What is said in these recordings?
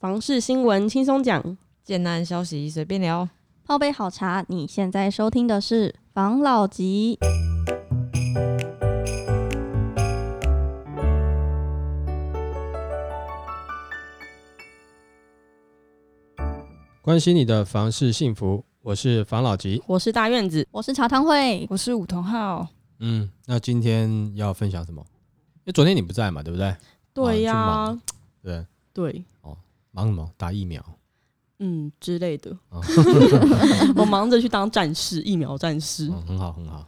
房事新闻轻松讲，简单消息随便聊。泡杯好茶，你现在收听的是房老吉。关心你的房事幸福，我是房老吉。我是大院子，我是茶汤会，我是武同浩。嗯，那今天要分享什么？因为昨天你不在嘛，对不对？对呀、对，对，忙什么？打疫苗。嗯之类的。哦 我忙着去当战士，疫苗战士。嗯，很好，很好。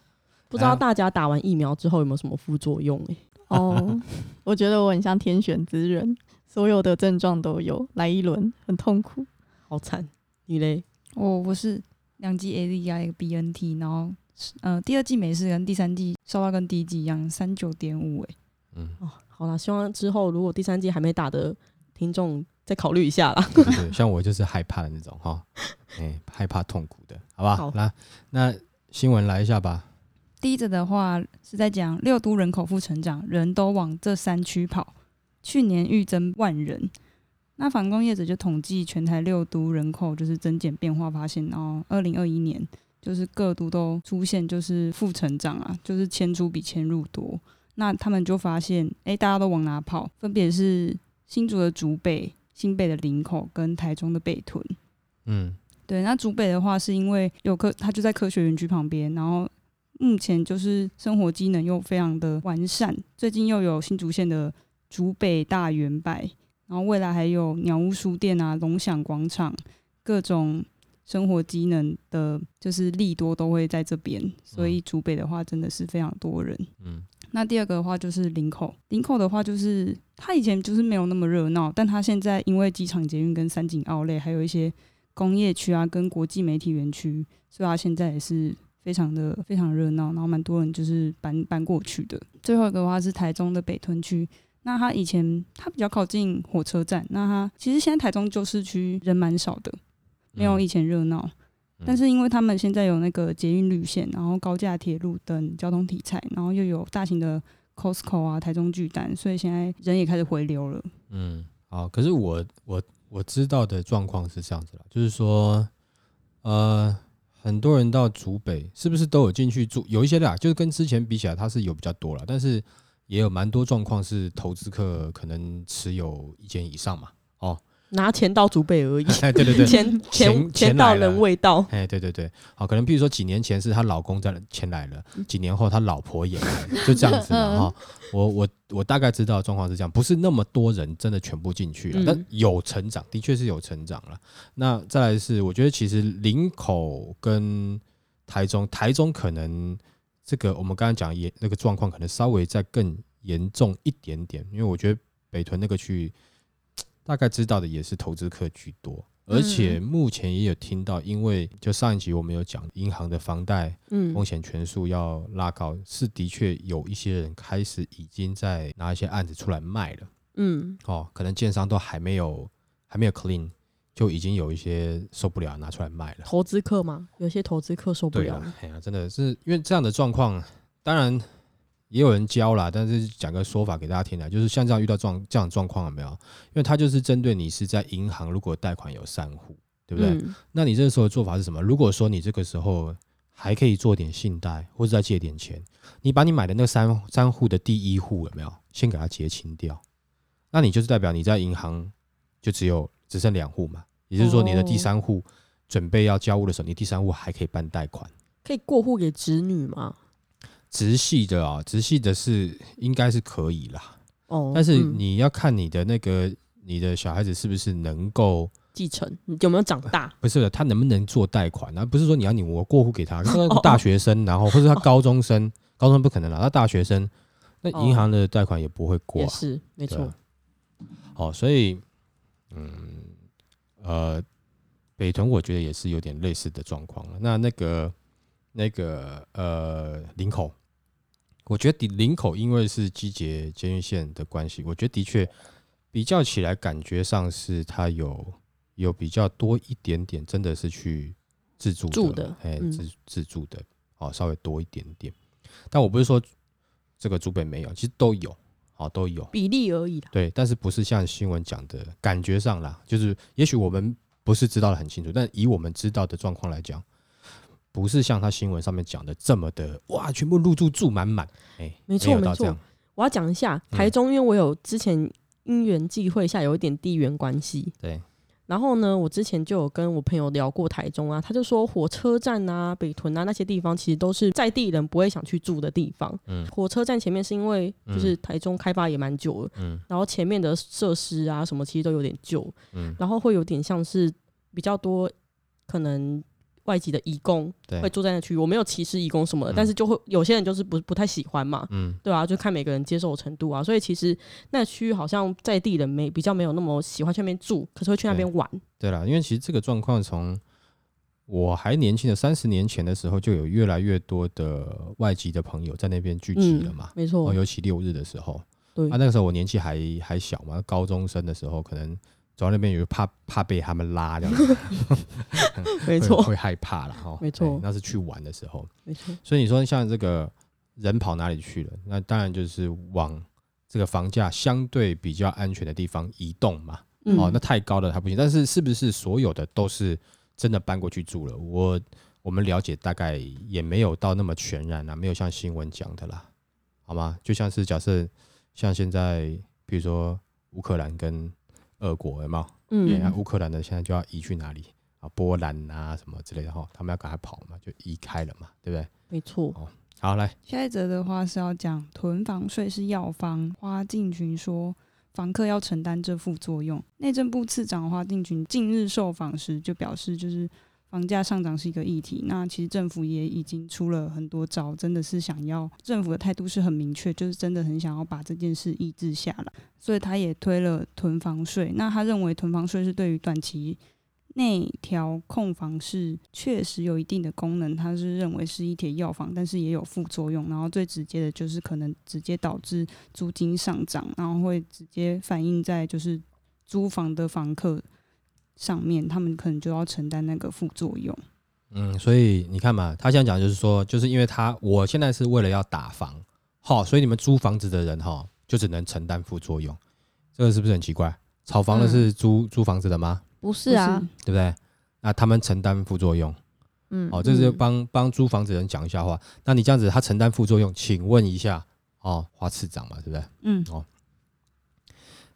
不知道大家打完疫苗之后有没有什么副作用、欸？哦，我觉得我很像天选之人，所有的症状都有，来一轮很痛苦。好惨，你嘞？我我是两剂 A Z 加一个 B N T，然后呃第二季没事，跟第三季烧到跟第一季一样，三九点五哎。嗯哦，好啦，希望之后如果第三季还没打的听众再考虑一下啦。对对，像我就是害怕的那种哈，哎、害怕痛苦的，好吧好？好来，那新闻来一下吧。第一则的话是在讲六都人口负成长，人都往这三区跑，去年预增万人。那反工业者就统计全台六都人口就是增减变化，发现，然后二零二一年就是各都都出现就是负成长啊，就是迁出比迁入多。那他们就发现，哎、大家都往哪跑？分别是新竹的竹北、新北的林口跟台中的北屯。嗯对，那竹北的话是因为有科，它就在科学园区旁边，然后目前就是生活机能又非常的完善，最近又有新竹县的竹北大圆柏，然后未来还有鸟屋书店啊、龙享广场，各种生活机能的，就是利多都会在这边，所以竹北的话真的是非常多人。嗯那第二个的话就是林口，林口的话就是它以前就是没有那么热闹，但它现在因为机场捷运跟三井奥莱，还有一些工业区啊跟国际媒体园区，所以它现在也是非常的非常热闹，然后蛮多人就是搬搬过去的。最后一个的话是台中的北屯区，那它以前它比较靠近火车站，那它其实现在台中旧市区人蛮少的，没有以前热闹。嗯但是因为他们现在有那个捷运绿线，然后高架铁路等交通题材，然后又有大型的 Costco 啊、台中巨蛋，所以现在人也开始回流了。嗯，好。可是我我我知道的状况是这样子啦，就是说，呃，很多人到竹北是不是都有进去住？有一些啦，就是跟之前比起来，它是有比较多了，但是也有蛮多状况是投资客可能持有一间以上嘛。哦，拿钱到祖辈而已，哎，对对对，钱钱钱钱到人未到。哎，对对对，好，可能比如说几年前是她老公在前来了，几年后她老婆也来了，就这样子嘛哈。我我我大概知道状况是这样，不是那么多人真的全部进去了，嗯但有成长，的确是有成长了。那再来是，我觉得其实林口跟台中，台中可能这个我们刚刚讲也那个状况可能稍微再更严重一点点，因为我觉得北屯那个区域大概知道的也是投资客居多。而且目前也有听到，因为就上一集我们有讲，银行的房贷嗯风险权数要拉高，是的确有一些人开始已经在拿一些案子出来卖了。嗯，哦，可能建商都还没有还没有 clean，就已经有一些受不了拿出来卖了。投资客嘛，有些投资客受不了哎呀，真的是因为这样的状况，当然也有人教啦，但是讲个说法给大家听啊，就是像这样遇到状这样状况有没有？因为他就是针对你是在银行，如果贷款有三户，对不对？嗯那你这个时候的做法是什么？如果说你这个时候还可以做点信贷，或者再借点钱，你把你买的那三三户的第一户有没有先给它结清掉？那你就是代表你在银行就只有只剩两户嘛，也就是说你的第哦三户准备要交屋的时候，你第三户还可以办贷款。可以过户给子女吗？直系的啊，直系的是应该是可以啦，哦，但是嗯你要看你的那个你的小孩子是不是能够，继承你有没有长大？不是的，他能不能做贷款，而不是说你要你我过户给他，那个大学生，然后或者他高中生，高中生不可能啦，他大学生，那银行的贷款也不会过啊，也是没错对啊。哦，所以嗯呃，北屯我觉得也是有点类似的状况了。那那个那个呃林口，我觉得林口因为是机捷监狱线的关系，我觉得的确比较起来，感觉上是它有有比较多一点点，真的是去自助住的哎，嗯自自助的哦，稍微多一点点。但我不是说这个竹北没有，其实都有哦，都有。比例而已啦。对，但是不是像新闻讲的感觉上啦，就是也许我们不是知道的很清楚，但以我们知道的状况来讲，不是像他新闻上面讲的这么的哇，全部入住住满满，哎，没错没错。我要讲一下嗯。台中，因为我有之前因缘际会下有一点地缘关系，对，然后呢，我之前就有跟我朋友聊过台中啊，他就说火车站啊、北屯啊那些地方，其实都是在地人不会想去住的地方。嗯。火车站前面是因为就是台中开发也蛮久了，嗯。然后前面的设施啊什么其实都有点旧，嗯，然后会有点像是比较多可能外籍的义工对会，住在那区域。我没有歧视义工什么的，嗯但是就会有些人就是不不太喜欢嘛，嗯对啊，就看每个人接受的程度啊。所以其实那区域好像在地人没比较没有那么喜欢去那边住，可是会去那边玩。对啦，因为其实这个状况从我还年轻的三十年前的时候，就有越来越多的外籍的朋友在那边聚集了嘛。没错，哦，尤其六日的时候，对啊，那个时候我年纪还还小嘛，高中生的时候，可能走到那边有怕怕被他们拉这样 子，没错，会会害怕了哈。没错对那是去玩的时候，没错，所以你说像这个人跑哪里去了？那当然就是往这个房价相对比较安全的地方移动嘛。嗯哦，那太高了还不行。但是是不是所有的都是真的搬过去住了？我我们了解大概也没有到那么全然啊，没有像新闻讲的啦，好吗？就像是假设像现在，比如说乌克兰跟俄国有没嗯啊，乌克兰的现在就要移去哪里啊？波兰啊什么之类的哈，他们要赶快跑嘛，就移开了嘛，对不对？没错，哦好，来，下一则的话是要讲囤房税是药方，花敬群说房客要承担这副作用。内政部次长花敬群近日受访时就表示，就是房价上涨是一个议题，那其实政府也已经出了很多招，真的是想要政府的态度是很明确，就是真的很想要把这件事抑制下来，所以他也推了囤房税。那他认为囤房税是对于短期内调控房是确实有一定的功能，他是认为是一帖药房，但是也有副作用。然后最直接的就是可能直接导致租金上涨，然后会直接反映在就是租房的房客上面，他们可能就要承担那个副作用。嗯，所以你看嘛，他现在讲就是说，就是因为他我现在是为了要打房，好，所以你们租房子的人哈，就只能承担副作用，这个是不是很奇怪？炒房的是租、租房子的吗？不是啊，对不对？那他们承担副作用，嗯，哦，这是嗯帮帮租房子的人讲一下话。那你这样子，他承担副作用，请问一下，哦，花次长嘛，对不对？嗯，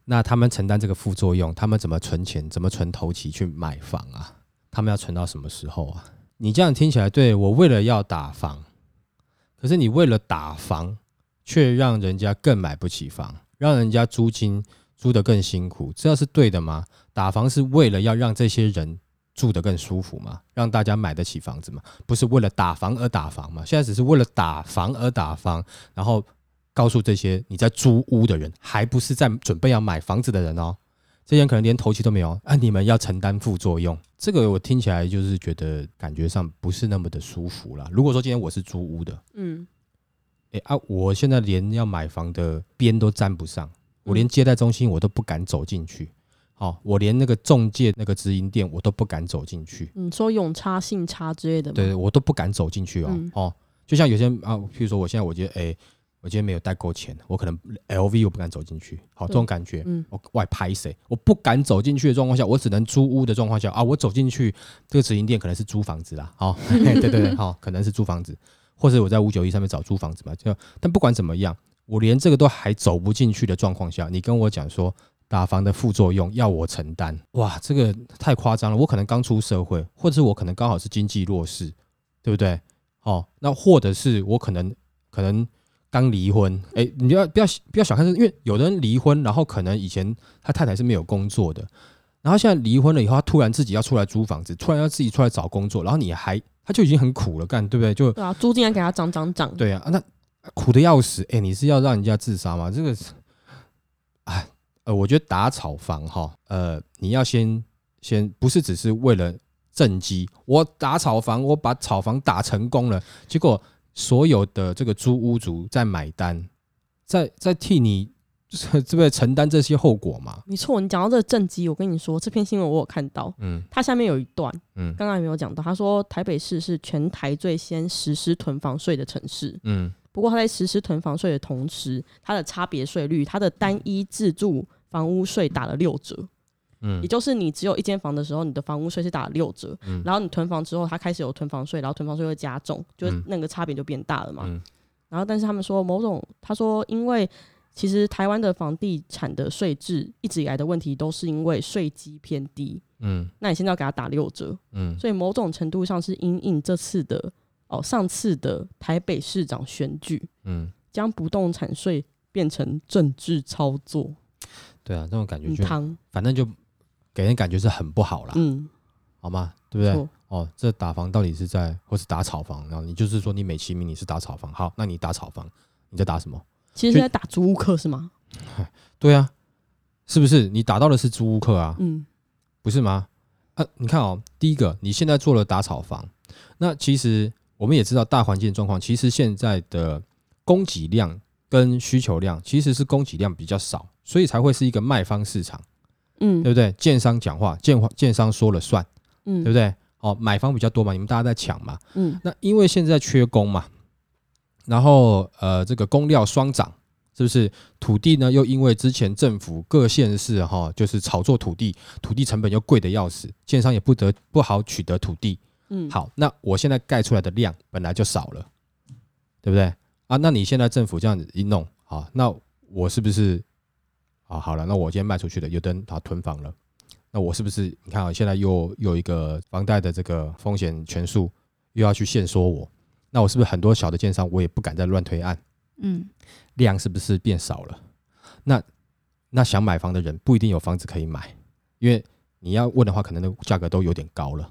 那他们承担这个副作用，他们怎么存钱，怎么存头期去买房啊？他们要存到什么时候啊？你这样听起来，对我为了要打房，可是你为了打房，却让人家更买不起房，让人家租金租得更辛苦，这样是对的吗？打房是为了要让这些人住得更舒服吗？让大家买得起房子吗？不是为了打房而打房吗？现在只是为了打房而打房，然后告诉这些你在租屋的人，还不是在准备要买房子的人哦。这些人可能连头期都没有啊，你们要承担副作用，这个我听起来就是觉得感觉上不是那么的舒服啦。如果说今天我是租屋的，嗯，诶啊，我现在连要买房的边都沾不上，我连接待中心我都不敢走进去，好、我连那个中介那个直营店我都不敢走进去，你说永差、信差之类的吗？对我都不敢走进去哦、嗯。哦，就像有些啊，譬如说我现在我觉得，诶，我今天没有带够钱，我可能 LV 我不敢走进去，好，这种感觉，嗯我外拍谁，我不敢走进去的状况下，我只能租屋的状况下啊，我走进去这个直营店可能是租房子啦，好、嘿对对对，好、可能是租房子，或者我在五九一上面找租房子嘛，就但不管怎么样，我连这个都还走不进去的状况下，你跟我讲说打房的副作用要我承担，哇，这个太夸张了，我可能刚出社会，或者是我可能刚好是经济弱势，对不对？哦，那或者是我可能可能。刚离婚，哎、你不要不要不要小看这，因为有的人离婚，然后可能以前他太太是没有工作的，然后现在离婚了以后，他突然自己要出来租房子，突然要自己出来找工作，然后你还他就已经很苦了，干对不对？就对啊，租金还给他涨涨涨。对啊，啊那苦的要死，哎、你是要让人家自杀吗？这个是，哎，呃，我觉得打炒房哈，呃，你要先先不是只是为了政绩，我打炒房，我把炒房打成功了，结果所有的这个租屋族在买单，在在替你这这个承担这些后果嘛？没错，你讲到这个政绩，我跟你说，这篇新闻我有看到，嗯它下面有一段，嗯刚刚也没有讲到，他说台北市是全台最先实施囤房税的城市。嗯不过它在实施囤房税的同时，它的差别税率，它的单一自住房屋税打了六折。嗯。也就是你只有一间房的时候，你的房屋税是打了六折，嗯。然后你囤房之后，它开始有囤房税，然后囤房税会加重，就那个差别就变大了嘛。嗯。然后，但是他们说某种，他说因为其实台湾的房地产的税制一直以来的问题都是因为税基偏低，嗯。那你现在要给他打六折，嗯。所以某种程度上是因应这次的哦上次的台北市长选举，嗯，将不动产税变成政治操作，对啊，这种感觉反正就给人感觉是很不好啦，嗯，好吗？对不对？哦，这打房到底是在，或是打炒房？然后你就是说你美其名你是打炒房，好，那你打炒房，你在打什么？其实是在打租屋客是吗？对啊，是不是？你打到的是租屋客啊，嗯不是吗？啊，你看哦，第一个，你现在做了打炒房，那其实我们也知道大环境状况，其实现在的供给量跟需求量其实是供给量比较少，所以才会是一个卖方市场，嗯对不对？建商讲话，建建商说了算，嗯，对不对？哦，买方比较多嘛，你们大家在抢嘛，嗯那因为现在缺工嘛，然后呃，这个工料双涨，是不是？土地呢，又因为之前政府各县市哈、就是炒作土地，土地成本又贵的要死，建商也不得不好取得土地。嗯，好，那我现在盖出来的量本来就少了，对不对？啊，那你现在政府这样子一弄，好，那我是不是啊？好了，那我今天卖出去的有的人他囤房了，那我是不是你看啊，现在又又有一个房贷的这个风险权数又要去限缩我，那我是不是很多小的建商我也不敢再乱推案，嗯，量是不是变少了？那那想买房的人不一定有房子可以买，因为你要问的话，可能那个价格都有点高了，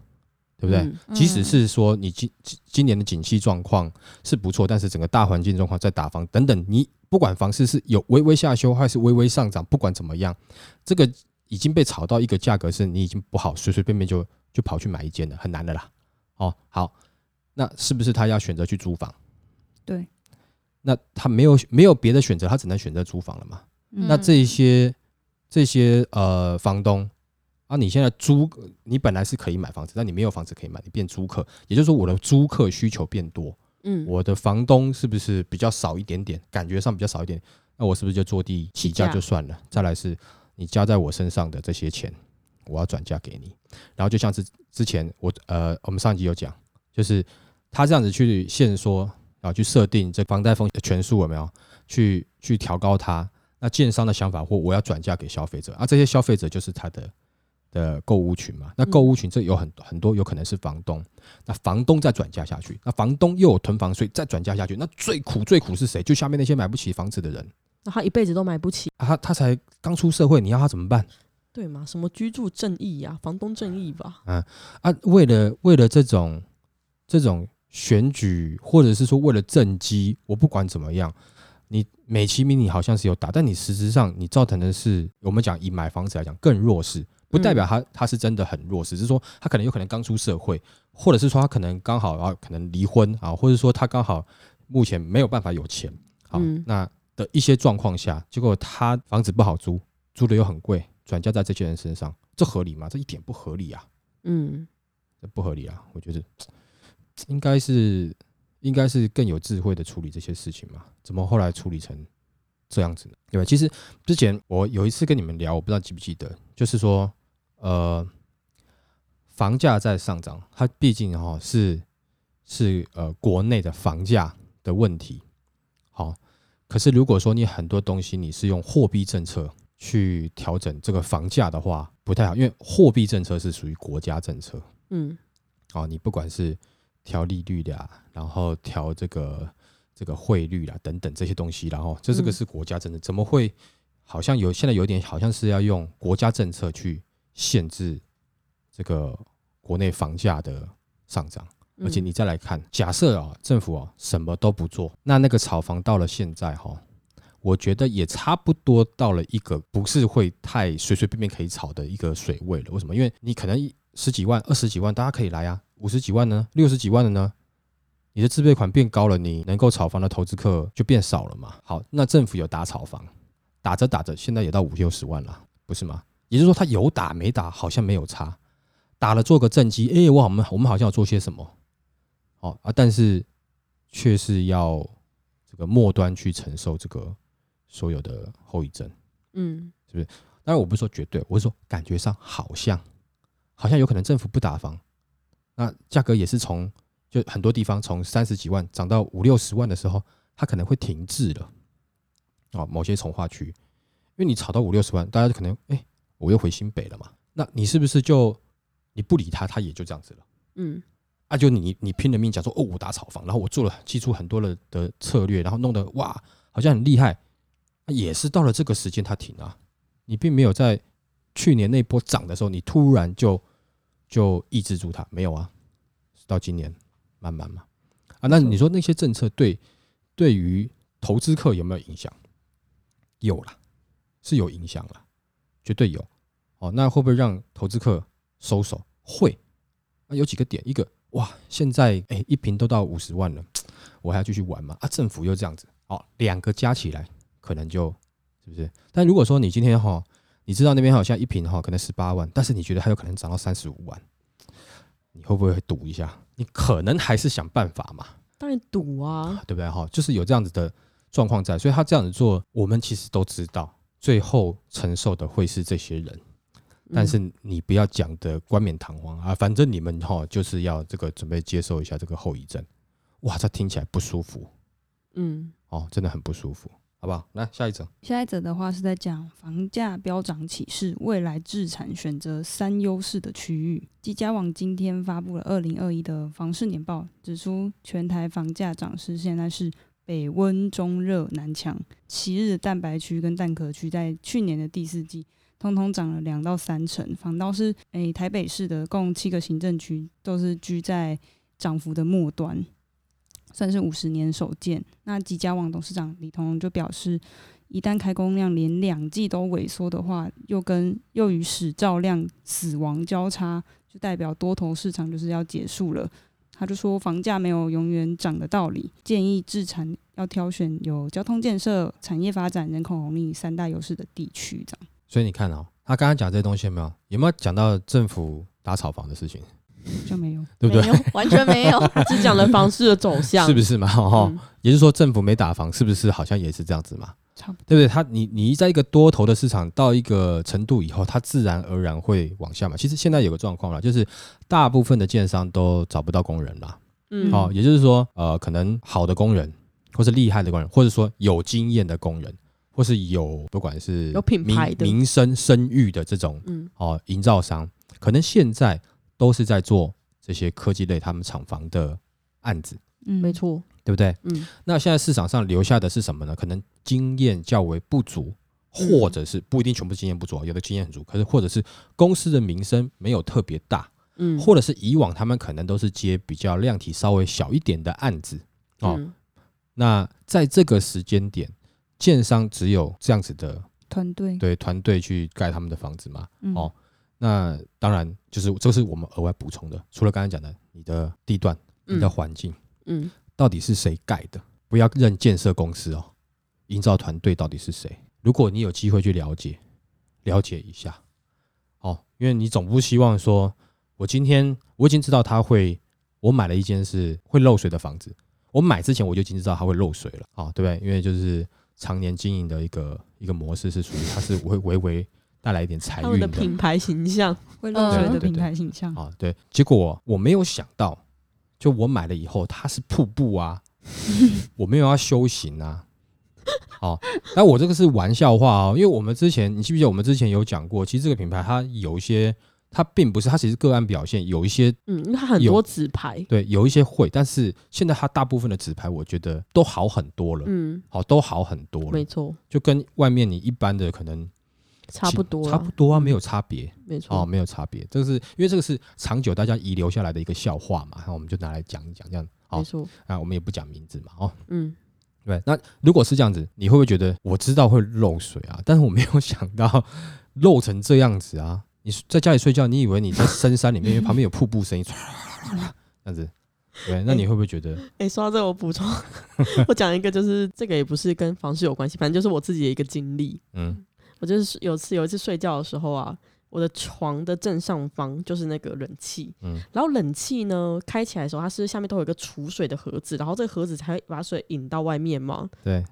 对不对？嗯即使是说你今今今年的景气状况是不错，但是整个大环境状况在打房等等，你不管房市是有微微下修还是微微上涨，不管怎么样，这个已经被炒到一个价格，是你已经不好随随便便就就跑去买一间了，很难的啦。哦，好，那是不是他要选择去租房？对，那他没有没有别的选择，他只能选择租房了嘛？嗯那这一些这些呃房东啊，你现在租，你本来是可以买房子，但你没有房子可以买，你变租客，也就是说我的租客需求变多，嗯，我的房东是不是比较少一点点，感觉上比较少一点，那我是不是就坐地起价就算了？再来是你加在我身上的这些钱，我要转嫁给你，然后就像是之前我呃我们上集有讲，就是他这样子去限缩啊，去设定这房贷风险权数有没有？去去调高它，那建商的想法或我要转嫁给消费者。啊，这些消费者就是他的的购物群嘛。那购物群这有很很多有可能是房东，那房东再转嫁下去，那房东又有囤房税再转嫁下去，那最苦最苦是谁？就下面那些买不起房子的人那他一辈子都买不起，啊，他他才刚出社会，你要他怎么办对吗？什么居住正义呀、房东正义吧？嗯啊？为了为了这种这种选举，或者是说为了政绩，我不管怎么样。你美其名你好像是有打，但你实质上你造成的是，我们讲以买房子来讲更弱势，不代表他他是真的很弱势，只是说他可能有可能刚出社会，或者是说他可能刚好啊可能离婚啊，或者说他刚好目前没有办法有钱，好，嗯那的一些状况下，结果他房子不好租，租的又很贵，转嫁在这些人身上，这合理吗？这一点不合理啊，嗯，这不合理啊，我觉得应该是应该是更有智慧的处理这些事情嘛？怎么后来处理成这样子呢？对吧？其实之前我有一次跟你们聊，我不知道记不记得，就是说，呃，房价在上涨，它毕竟哈、是是呃国内的房价的问题，好，可是如果说你很多东西你是用货币政策去调整这个房价的话，不太好，因为货币政策是属于国家政策，嗯。哦，你不管是调利率的、啊，然后调这个这个汇率啦等等这些东西，然后这这个嗯。是国家政策，怎么会好像有现在有点好像是要用国家政策去限制这个国内房价的上涨？而且嗯你再来看，假设啊，政府啊什么都不做，那那个炒房到了现在哈、我觉得也差不多到了一个不是会太随随便便可以炒的一个水位了。为什么？因为你可能十几万、二十几万，大家可以来啊；五十几万呢，六十几万的呢，你的自备款变高了，你能够炒房的投资客就变少了嘛。好，那政府有打炒房，打着打着，现在也到五六十万了，不是吗？也就是说，他有打没打好像没有差，打了做个正绩，哎、我好我们我们好像要做些什么，哦啊，但是却是要这个末端去承受这个所有的后遗症。嗯。是不是？当然，我不是说绝对，我是说感觉上好像好像有可能政府不打房，那价格也是从就很多地方从三十几万涨到五六十万的时候，它可能会停滞了。哦，某些从化区，因为你炒到五六十万，大家就可能哎、我又回新北了嘛，那你是不是就你不理他，他也就这样子了？嗯。啊，就你你拼了命讲说哦，我打炒房，然后我做了记出很多的的策略，然后弄得哇，好像很厉害，啊也是到了这个时间他停啊，你并没有在去年那波涨的时候，你突然就就抑制住他，没有啊，是到今年慢慢嘛，啊，那你说那些政策对对于投资客有没有影响？有啦，是有影响啦，绝对有。哦，那会不会让投资客收手？会。啊，有几个点，一个哇，现在哎、一瓶都到五十万了，我还要继续玩吗？啊，政府又这样子，哦，两个加起来可能就是不是？但如果说你今天哈，你知道那边好像一瓶哈可能十八万，但是你觉得它有可能涨到三十五万，你会不会赌一下？你可能还是想办法嘛，当然赌啊，对不对？哈，就是有这样子的状况在，所以他这样子做，我们其实都知道，最后承受的会是这些人。但是你不要讲的冠冕堂皇啊，反正你们哈就是要这个准备接受一下这个后遗症，哇，这听起来不舒服嗯哦，真的很不舒服，好不好？来下一则，下一则的话是在讲房价飙涨启示，未来置产选择三优势的区域。积家网今天发布了二零二一的房市年报，指出全台房价涨势现在是北温中热南强，七日蛋白区跟蛋壳区在去年的第四季。通通涨了两到三成，反倒是诶、台北市的共七个行政区都是居在涨幅的末端，算是五十年首见。那几家网董事长李彤就表示，一旦开工量连两季都萎缩的话，又跟又与使照量死亡交叉，就代表多头市场就是要结束了。他就说，房价没有永远涨的道理，建议置产要挑选有交通建设、产业发展、人口红利三大优势的地区，这样。所以你看哦，他刚刚讲这些东西有没有？有没有讲到政府打炒房的事情？就没有。对不对完全没有。只讲了房市的走向，是不是嘛？哈、嗯也就是说政府没打房，是不是好像也是这样子嘛？差不多。对不对？它你你在一个多头的市场到一个程度以后，它自然而然会往下嘛。其实现在有个状况了，就是大部分的建商都找不到工人啦。嗯哦，也就是说，呃，可能好的工人，或是厉害的工人，或者说有经验的工人，或是有不管是有品民牌的民生声誉的这种嗯哦营造商，可能现在都是在做这些科技类他们厂房的案子，嗯，没。错，对不对？嗯那现在市场上留下的是什么呢？可能经验较为不足，嗯或者是不一定全部经验不足啊，有的经验很足，可是或者是公司的名声没有特别大，嗯，或者是以往他们可能都是接比较量体稍微小一点的案子哦。嗯那在这个时间点，建商只有这样子的团队。对团队去盖他们的房子嘛？嗯哦，那当然就是这是我们额外补充的，除了刚才讲的你的地段、你的环境。嗯到底是谁盖的？不要认建设公司哦，营造团队到底是谁？如果你有机会去了解，了解一下，哦，因为你总不希望说，我今天我已经知道他会，我买了一间是会漏水的房子，我买之前我就已经知道它会漏水了，啊、对不对？因为就是常年经营的一个一个模式是属于它是会微微带来一点财他们运的的品牌形象，会漏水嗯的品牌形象。啊，对，结果我没有想到，就我买了以后，它是瀑布啊，我没有要修行啊。好，那我这个是玩笑话哦，因为我们之前，你记不记得我们之前有讲过，其实这个品牌它有一些，它并不是，它其实个案表现有一些嗯，因为它很多纸牌，对，有一些会，但是现在它大部分的纸牌，我觉得都好很多了，嗯，好，都好很多了。没，错，就跟外面你一般的可能差不多，差不多啊，没有差别。没错，哦，没有差别，这个是因为这个是长久大家遗留下来的一个笑话嘛，那我们就拿来讲一讲，这样。好没错，啊，我们也不讲名字嘛，哦，嗯，对，那如果是这样子，你会不会觉得我知道会漏水啊，但是我没有想到漏成这样子啊？你在家里睡觉，你以为你在深山里面，因为旁边有瀑布声音，唰这样子，对，那你会不会觉得？哎、说到这个，我补充，我讲一个，就是这个也不是跟房事有关系，反正就是我自己的一个经历。嗯。我就是有次有一次睡觉的时候啊，我的床的正上方就是那个冷气，嗯。然后冷气呢开起来的时候，它是下面都有一个储水的盒子，然后这个盒子才会把水引到外面嘛。对，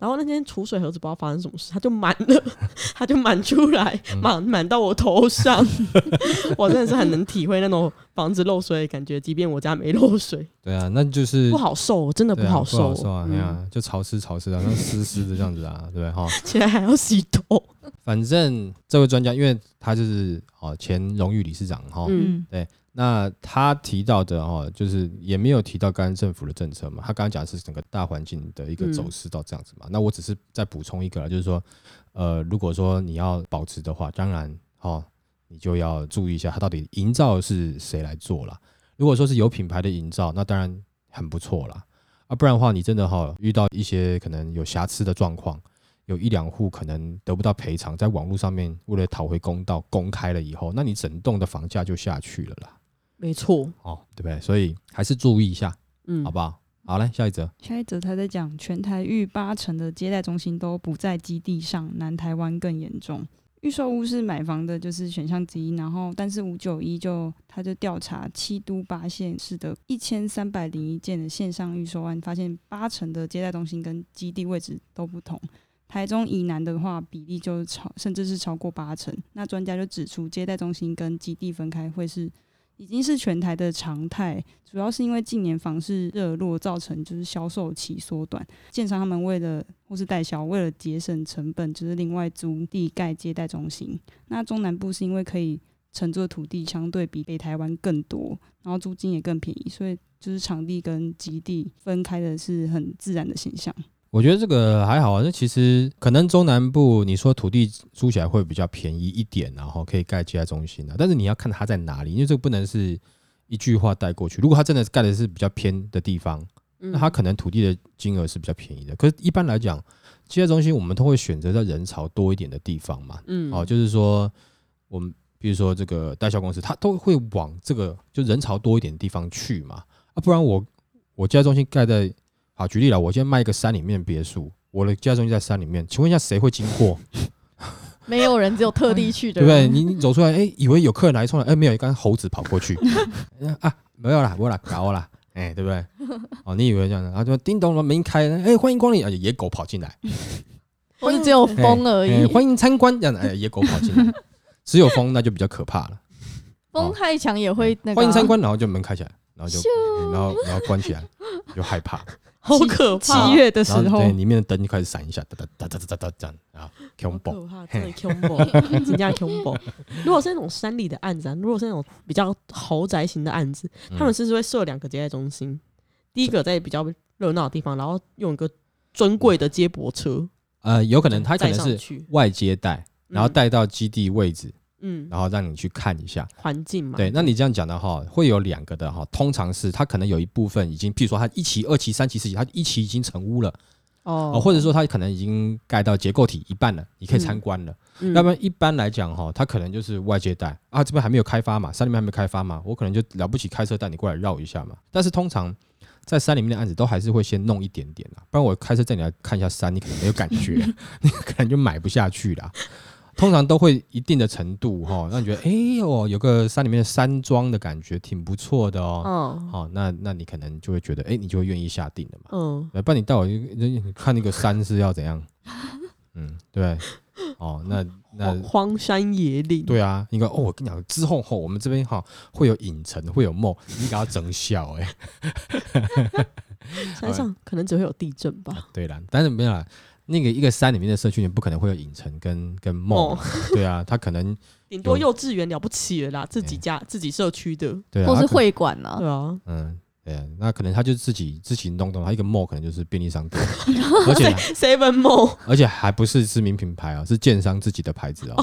然后那天储水盒子不知道发生什么事，它就满了，它就满出来，嗯满满到我头上。我真的是很能体会那种房子漏水的感觉，即便我家没漏水，对啊，那就是不好受，真的对啊不好受。好受啊，哎嗯呀，就潮湿潮湿的，像湿湿的这样子啊，对不对哈？现在还要洗头。反正这位专家，因为他就是哦前荣誉理事长哈，嗯嗯那他提到的哦，就是也没有提到刚刚政府的政策嘛，他刚刚讲的是整个大环境的一个走势到这样子嘛。那我只是再补充一个啦，就是说，呃，如果说你要保持的话，当然哦，你就要注意一下它到底营造是谁来做啦。如果说是有品牌的营造，那当然很不错啦。啊，不然的话，你真的哈、遇到一些可能有瑕疵的状况，有一两户可能得不到赔偿，在网络上面为了讨回公道公开了以后，那你整栋的房价就下去了啦。没错，哦，对不对？所以还是注意一下，嗯，好不好？好嘞，下一则。下一则他在讲，全台逾八成的接待中心都不在基地上，南台湾更严重。预售屋是买房的，就是选项之一。然后，但是五九一就他就调查七都八县市的一千三百零一件的线上预售案，发现八成的接待中心跟基地位置都不同。台中以南的话，比例就超甚至是超过八成。那专家就指出，接待中心跟基地分开会是已经是全台的常态，主要是因为近年房市热络，造成就是销售期缩短。建商他们为了或是代销，为了节省成本，就是另外租地盖接待中心。那中南部是因为可以承租的土地相对比北台湾更多，然后租金也更便宜，所以就是场地跟基地分开的是很自然的现象。我觉得这个还好啊，那其实可能中南部你说土地租起来会比较便宜一点，然后可以盖接待中心啊，但是你要看它在哪里，因为这个不能是一句话带过去。如果它真的盖的是比较偏的地方，嗯那它可能土地的金额是比较便宜的。可是，一般来讲，接待中心我们都会选择在人潮多一点的地方嘛。嗯哦，就是说我们比如说这个代销公司，它都会往这个就人潮多一点的地方去嘛。啊，不然我我接待中心盖在好举例了，我今天卖一个山里面的别墅，我的家中心在山里面，请问一下谁会经过？没有人，只有特地去的对不对？你你走出来，哎，以为有客人来冲来，哎，没有，一刚猴子跑过去，啊，没有啦，没有啦，搞啦，哎，对不对？哦，你以为这样的，然后就叮咚了，门一开，哎，欢迎光临，啊，野狗跑进来，或是只有风而哎，已，欢迎参观，这样的，哎，野狗跑进来，只有风那就比较可怕了。风太强也会那个啊。欢迎参观，然后就门开起来，然后就嗯然后然后关起来，就害怕，好可怕，七月的时候。对，里面的灯就开始闪一下，哒哒哒哒哒哒这样啊，恐好怖。可怕，真的恐怖，真的恐怖。如果是那种山里的案子啊，如果是那种比较豪宅型的案子，嗯。他们是会设两个接待中心，第一个在比较热闹的地方，然后用一个尊贵的接驳车，呃，有可能他可能是，外接待，然后嗯。带到基地位置，嗯然后让你去看一下。环境嘛，对，那你这样讲的话，会有两个的哈，通常是它可能有一部分已经，譬如说它一期、二期、三期、四期，它一期已经成屋了，哦哦，或者说它可能已经盖到结构体一半了，你可以参观了。嗯要不然一般来讲哈，它可能就是外接待啊，这边还没有开发嘛，山里面还没开发嘛，我可能就了不起开车带你过来绕一下嘛。但是通常在山里面的案子都还是会先弄一点点啦，不然我开车带你来看一下山，你可能没有感觉，你可能就买不下去啦。通常都会一定的程度哈，让你觉得 哎呦有个山里面的山庄的感觉挺不错的哦。嗯好、那那你可能就会觉得哎，你就会愿意下定了嘛。嗯，对，不然你带我你看那个山是要怎样？嗯，对，哦，那那荒荒山野岭，对啊，你看哦，我跟你讲，之后吼，我们这边哈会有影城，会有梦，你给他整小哎、山上可能只会有地震吧，对啦，但是没有啦，那个一个山里面的社区，你不可能会有影城跟跟梦、哦对啊，他可能 顶多幼稚园了不起了啦，自己家自己社区的，对啊，或是会馆啊对？啊，嗯。对啊，那可能他就自己自己弄懂，他一个 mall 可能就是便利商店，而且 Seven Mall 而且还不是知名品牌啊，是建商自己的牌子哦，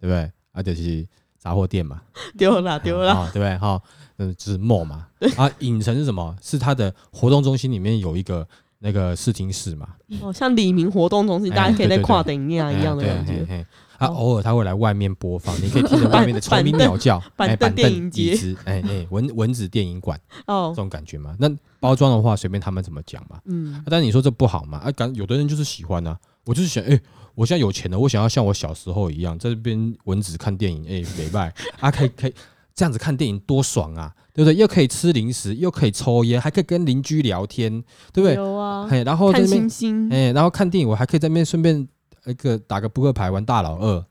对不对？而且是杂货店嘛，丢了丢了，啊，对不对？哈，嗯，就是 mall 嘛。啊，影城是什么？是它的活动中心里面有一个那个视听室嘛，哦，像李明活动中心，哎大家可以在跨等一样一样的哎感觉，啊，哦偶尔他会来外面播放，你可以听着外面的虫鸣鸟叫，板哎，板凳、电影节椅子，哎哎，蚊蚊子电影馆哦这，种感觉嘛。那包装的话，随便他们怎么讲嘛。嗯啊，但是你说这不好嘛？啊，感有的人就是喜欢啊，我就是想，哎，我现在有钱了，我想要像我小时候一样，在这边蚊子看电影，哎、美拜啊，可以可以这样子看电影多爽啊，对不对？又可以吃零食，又可以抽烟，还可以跟邻居聊天，对不对？有啊，嘿，然后在边星星哎、然后看电影，我还可以在那边顺便那个打个扑克牌，玩大老二，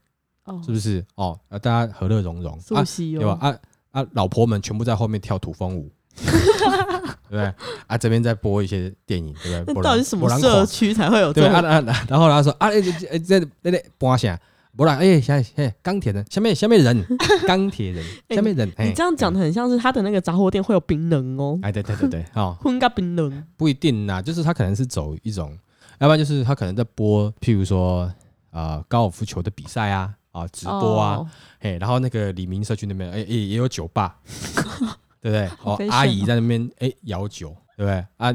哦是，不是？哦，啊，大家和乐融融啊素，汐对吧？哦，啊啊，老婆们全部在后面跳土风舞，对不对？啊，这边在播一些电影，对不对？那到底什么社垮区才会有这对啊啊？啊，然后他说啊，哎哎哎，这那那播啥？不然哎，下嘿钢铁人，下面下面人，钢铁人，哎下面人，你这样讲的很像是他的那个杂货店会有冰冷哦，哎，对对对对，哦，混个冰冷。不一定啦，就是他可能是走一种，要不然就是他可能在播，譬如说啊高尔夫球的比赛啊啊直播啊，哦。嘿，然后那个李明社区那边哎也也有酒吧，对不对？哦，阿姨在那边哎摇酒，对不对？啊？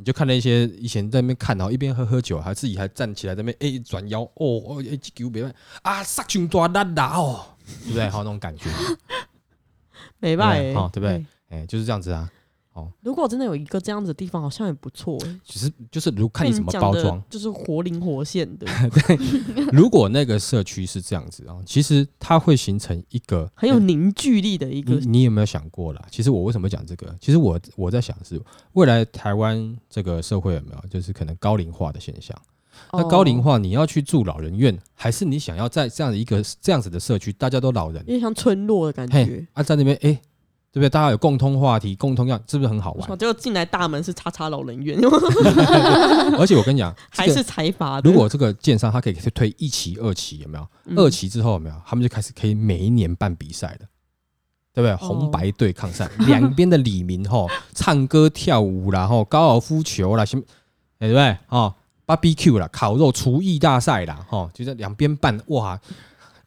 你就看那些以前在那边看，然后一边喝喝酒，还自己还站起来在那边哎转腰，哦哦哎这球别办啊，杀群抓烂啦哦，对不对？好那种感觉，没办对法好对不对？哎，就是这样子啊。如果真的有一个这样子的地方，好像也不错欸。其实就是如看你怎么包装，就是活灵活现的，对如果那个社区是这样子啊，其实它会形成一个 很有凝聚力的一个你你有没有想过啦？其实我为什么讲这个？其实我我在想是未来台湾这个社会有没有就是可能高龄化的现象？那高龄哦，化你要去住老人院，还是你想要在这样的一个这样子的社区，大家都老人有，点像村落的感觉。啊，在那边哎、对不对？大家有共通话题，共通样，是不是很好玩？结果进来大门是叉叉老人院，而且我跟你讲，还这个是财阀。如果这个建商他可以推一期、二期，有没有？嗯二期之后有没有？他们就开始可以每一年办比赛的，对不对？红白对抗赛，两边的李明吼唱歌跳舞啦，吼高尔夫球啦，什么，哎对不对？哦，BBQ 啦，烤肉厨艺大赛啦，吼，就在两边办，哇！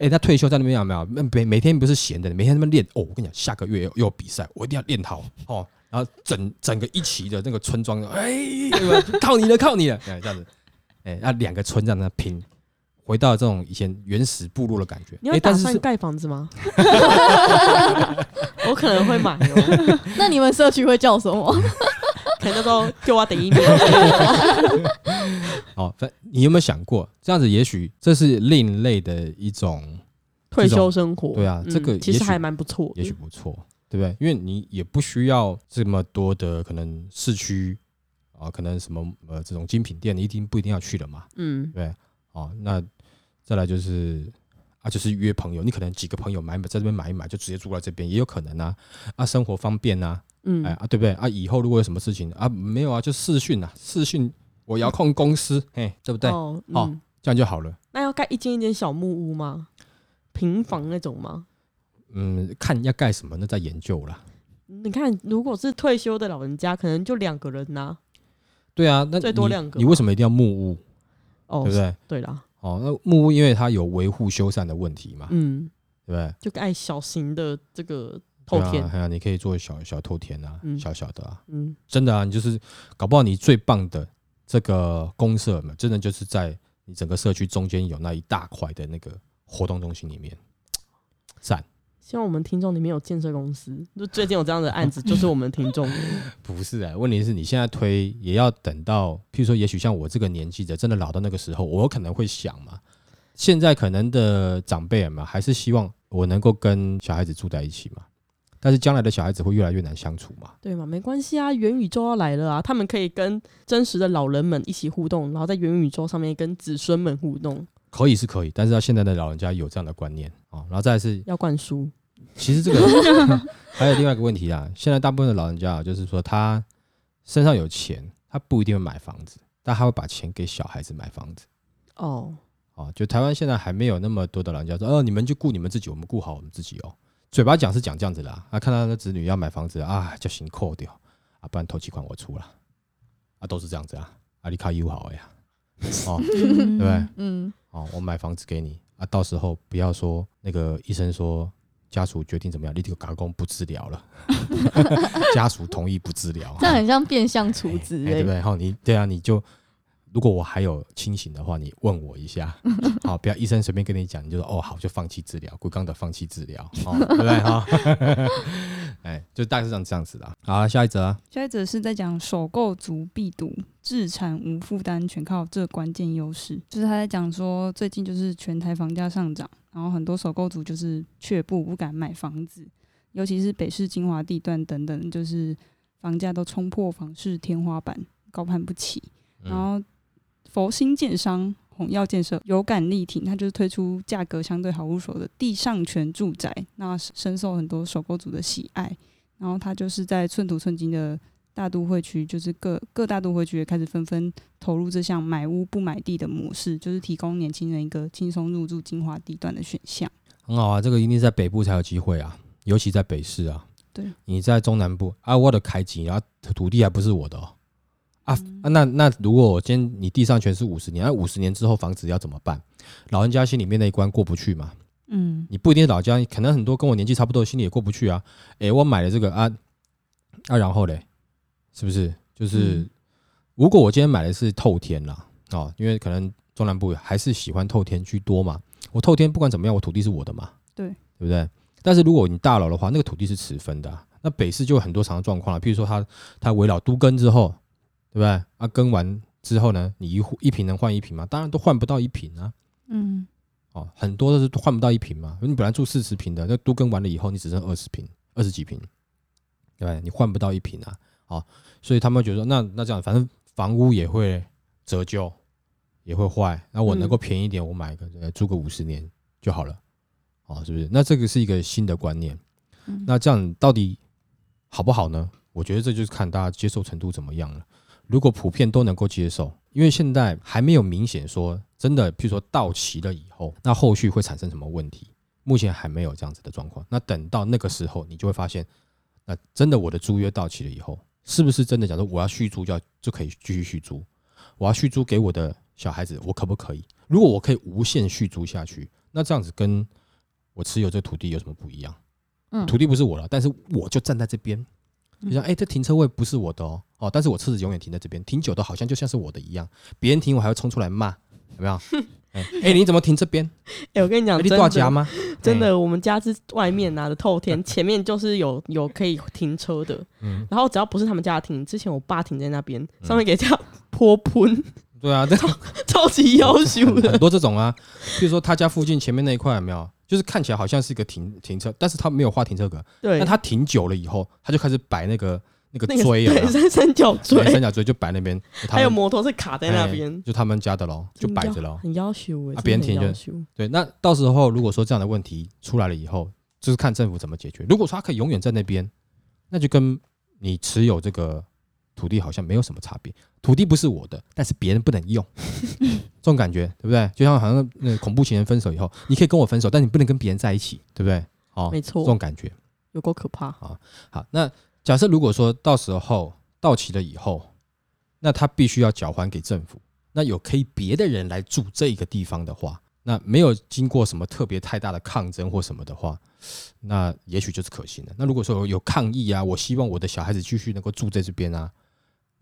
哎，他退休在那边有没有？每每天不是闲的，每天在那边练。哦，我跟你讲，下个月又又有比赛，我一定要练好哦。然后整整个一期的那个村庄，哎？靠你了，靠你了，哎，这样子，哎，那两个村这样在那拼，回到这种以前原始部落的感觉。你有哎，但是是打算盖房子吗？我可能会买哦，那你们社区会叫什么？可能叫做“就我第一名”。哦，反你有没有想过，这样子也许这是另类的一种，退休生活，对啊嗯这个其实还蛮不错，也许不错，对不对？因为你也不需要这么多的可能市区啊，可能什么呃这种精品店，你一定不一定要去的嘛，嗯对？哦，那再来就是啊，就是约朋友，你可能几个朋友买在这边买一买，就直接住在这边，也有可能啊，啊，生活方便啊，嗯哎啊，对不对？啊，以后如果有什么事情啊，没有啊，就视讯啊，视讯我遥控公司，哎，对不对？哦哦嗯，这样就好了。那要盖一间一间小木屋吗？平房那种吗？嗯，看要盖什么，那再研究啦。你看，如果是退休的老人家，可能就两个人呐、对啊，那最多两个你为什么一定要木屋？哦，对不对？对啦，哦，那木屋因为它有维护修缮的问题嘛，嗯，对不对？就盖小型的这个透天对啊，，哎呀，你可以做小小透天啊，嗯小小的啊，嗯，真的啊，你就是搞不好你最棒的这个公社嘛，真的就是在你整个社区中间有那一大块的那个活动中心里面，赞。希望我们听众里面有建设公司，就最近有这样的案子，就是我们听众。不是啊，问题是你现在推也要等到，譬如说，也许像我这个年纪的，真的老到那个时候，我可能会想嘛。现在可能的长辈们，还是希望我能够跟小孩子住在一起嘛。但是将来的小孩子会越来越难相处嘛。对嘛？没关系啊，元宇宙要来了啊，他们可以跟真实的老人们一起互动，然后在元宇宙上面跟子孙们互动，可以是可以，但是他现在的老人家有这样的观念啊、哦然后再是，要灌输。其实这个 还有另外一个问题啊。现在大部分的老人家啊，就是说他身上有钱，他不一定会买房子，但他会把钱给小孩子买房子。哦，啊，就台湾现在还没有那么多的老人家说，哦，你们就顾你们自己，我们顾好我们自己哦。嘴巴讲是讲这样子啦，啊，看到他的子女要买房子啊，叫行扣掉啊，不然头期款我出了，啊，都是这样子啊，啊，你卡友好呀，哦，对对不对？嗯，哦，我买房子给你啊，到时候不要说那个医生说家属决定怎么样，你这个嘎工不治疗了，家属同意不治疗，这很像变相处哎置对不。对？好，你对啊，你就如果我还有清醒的话，你问我一下，好，不要医生随便跟你讲，你就说哦好，就放弃治疗，骨刚的放弃治疗，哦，对不对哈？哎 哎，就大概是这样这样子的啊。好，下一则啊，下一则是在讲首购族必赌，自产无负担，全靠这关键优势。就是他在讲说，最近就是全台房价上涨，然后很多首购族就是却步，不敢买房子，尤其是北市精华地段等等，就是房价都冲破房市天花板，高攀不起。然嗯后佛心建商红耀建设有感力挺，它就是推出价格相对好入手的地上权住宅，那深受很多首购族的喜爱。然后它就是在寸土寸金的大都会区，就是各各大都会区也开始纷纷投入这项买屋不买地的模式，就是提供年轻人一个轻松入住精华地段的选项。很好啊，这个一定在北部才有机会啊，尤其在北市啊。对，你在中南部啊，我的开机，然后土地还不是我的哦。啊那那如果我今天你地上全是五十年，那五十年之后房子要怎么办？老人家心里面那一关过不去嘛？嗯你不一定是老家，可能很多跟我年纪差不多，心里也过不去啊。诶，我买了这个啊啊，然后嘞，是不是？就是、嗯如果我今天买的是透天啦，哦，因为可能中南部还是喜欢透天居多嘛。我透天不管怎么样，我土地是我的嘛，对对不对？但是如果你大楼的话，那个土地是持分的啊、那北市就有很多常的状况了，譬如说他他围绕都更之后，对不对？啊，更完之后呢，你一户一瓶能换一瓶吗？当然都换不到一瓶啊。嗯哦，很多都是换不到一瓶嘛。你本来住四十平的，那都更完了以后，你只剩二十平、二十几平，对不对？你换不到一瓶啊。哦，所以他们觉得说那那这样，反正房屋也会折旧，也会坏，那我能够便宜一点，我买个呃租个五十年就好了。哦，是不是？那这个是一个新的观念。嗯那这样到底好不好呢？我觉得这就是看大家接受程度怎么样了。如果普遍都能够接受，因为现在还没有明显说真的，譬如说到期了以后，那后续会产生什么问题？目前还没有这样子的状况。那等到那个时候，你就会发现，那真的我的租约到期了以后，是不是真的假如我要续租就要就可以继续续租？我要续租给我的小孩子，我可不可以？如果我可以无限续租下去，那这样子跟我持有这土地有什么不一样？嗯土地不是我了，但是我就站在这边，就像哎、诶这停车位不是我的哦，哦，但是我车子永远停在这边，停久的好像就像是我的一样，别人停我还会冲出来骂，有没有？哎、诶你怎么停这边？哎、我跟你讲，哎你真的，断夹吗？真的，我们家是外面拿的透天，前面就是有有可以停车的，嗯，然后只要不是他们家停，之前我爸停在那边，上面给这样泼喷，对啊，这种超级要求 的很。多这种啊，比如说他家附近前面那一块有没有？就是看起来好像是一个停停车，但是他没有画停车格，对，那他停久了以后，他就开始摆那个那个锥啊，对三三角锥，三角锥就摆那边，他还有摩托是卡在那边。哎，就他们家的喽，就摆着喽。很要求哎，啊别人停就对，那到时候如果说这样的问题出来了以后，就是看政府怎么解决。如果说他可以永远在那边，那就跟你持有这个土地好像没有什么差别。土地不是我的，但是别人不能用，这种感觉对不对？就像好像那恐怖情人分手以后，你可以跟我分手，但你不能跟别人在一起，对不对？哦，没错这种感觉。有够可怕。好，那假设如果说到时候到期了以后，那他必须要缴还给政府，那有可以别的人来住这一个地方的话，那没有经过什么特别太大的抗争或什么的话，那也许就是可行的。那如果说有有抗议啊，我希望我的小孩子继续能够住在这边啊，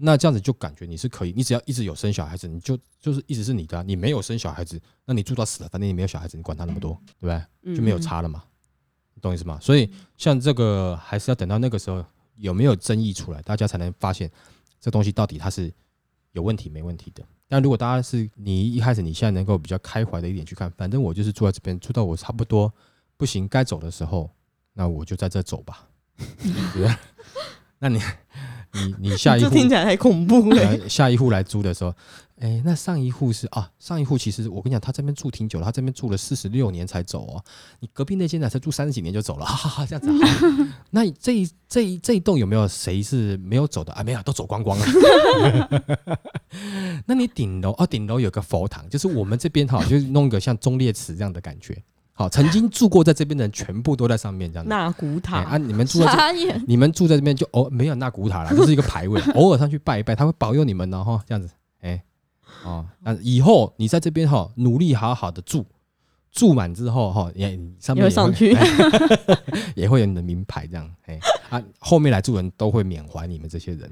那这样子就感觉你是可以，你只要一直有生小孩子，你就就是一直是你的啊、你没有生小孩子，那你住到死了，反正你没有小孩子，你管他那么多，对不对？嗯就没有嗯差了嘛，你懂意思吗？所以像这个还是要等到那个时候有没有争议出来，大家才能发现这东西到底它是有问题没问题的。但如果大家是你一开始你现在能够比较开怀的一点去看，反正我就是住在这边，住到我差不多不行该走的时候，那我就在这走吧，对不对？那你你你 下一户听起来太恐怖下一户来租的时候，哎、那上一户是啊，上一户其实我跟你讲，他这边住挺久了，他这边住了四十六年才走哦。你隔壁那间呢，才住三十几年就走了，哈哈哈，这样子、啊。那这一这一这一栋有没有谁是没有走的啊？没有，都走光光了。那你顶楼哦，顶楼有个佛堂，就是我们这边哈，就是弄一个像忠烈祠这样的感觉。好，曾经住过在这边的人全部都在上面这样子。纳古哎塔啊，你们住在这，你们住在这边就偶没有纳古塔了，就是一个牌位，偶尔上去拜一拜，他会保佑你们的哈，这样子，哎、哦，那以后你在这边哈，努力好好的住，住满之后哈，也上面也会上去。也会有你的名牌这样，哎、啊，后面来住人都会缅怀你们这些人，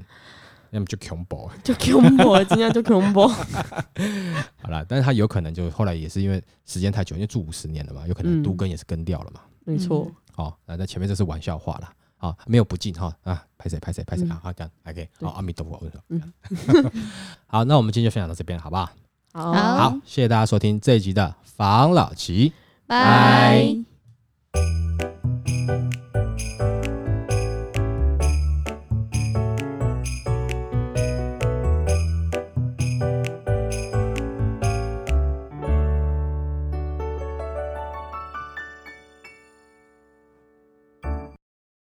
要么就恐怖，就恐怖，今天就恐怖。好了，但是他有可能就后来也是因为时间太久，因为住五十年了嘛，有可能嗯都更也是更掉了嘛。没错，好、那在前面这是玩笑话啦。好，没有不敬哈啊，拍谁拍谁拍谁嗯啊，好这样，OK，好，阿弥陀佛，嗯 好，那我们今天就分享到这边，好不好？好好好，谢谢大家收听这一集的防老奇。拜。拜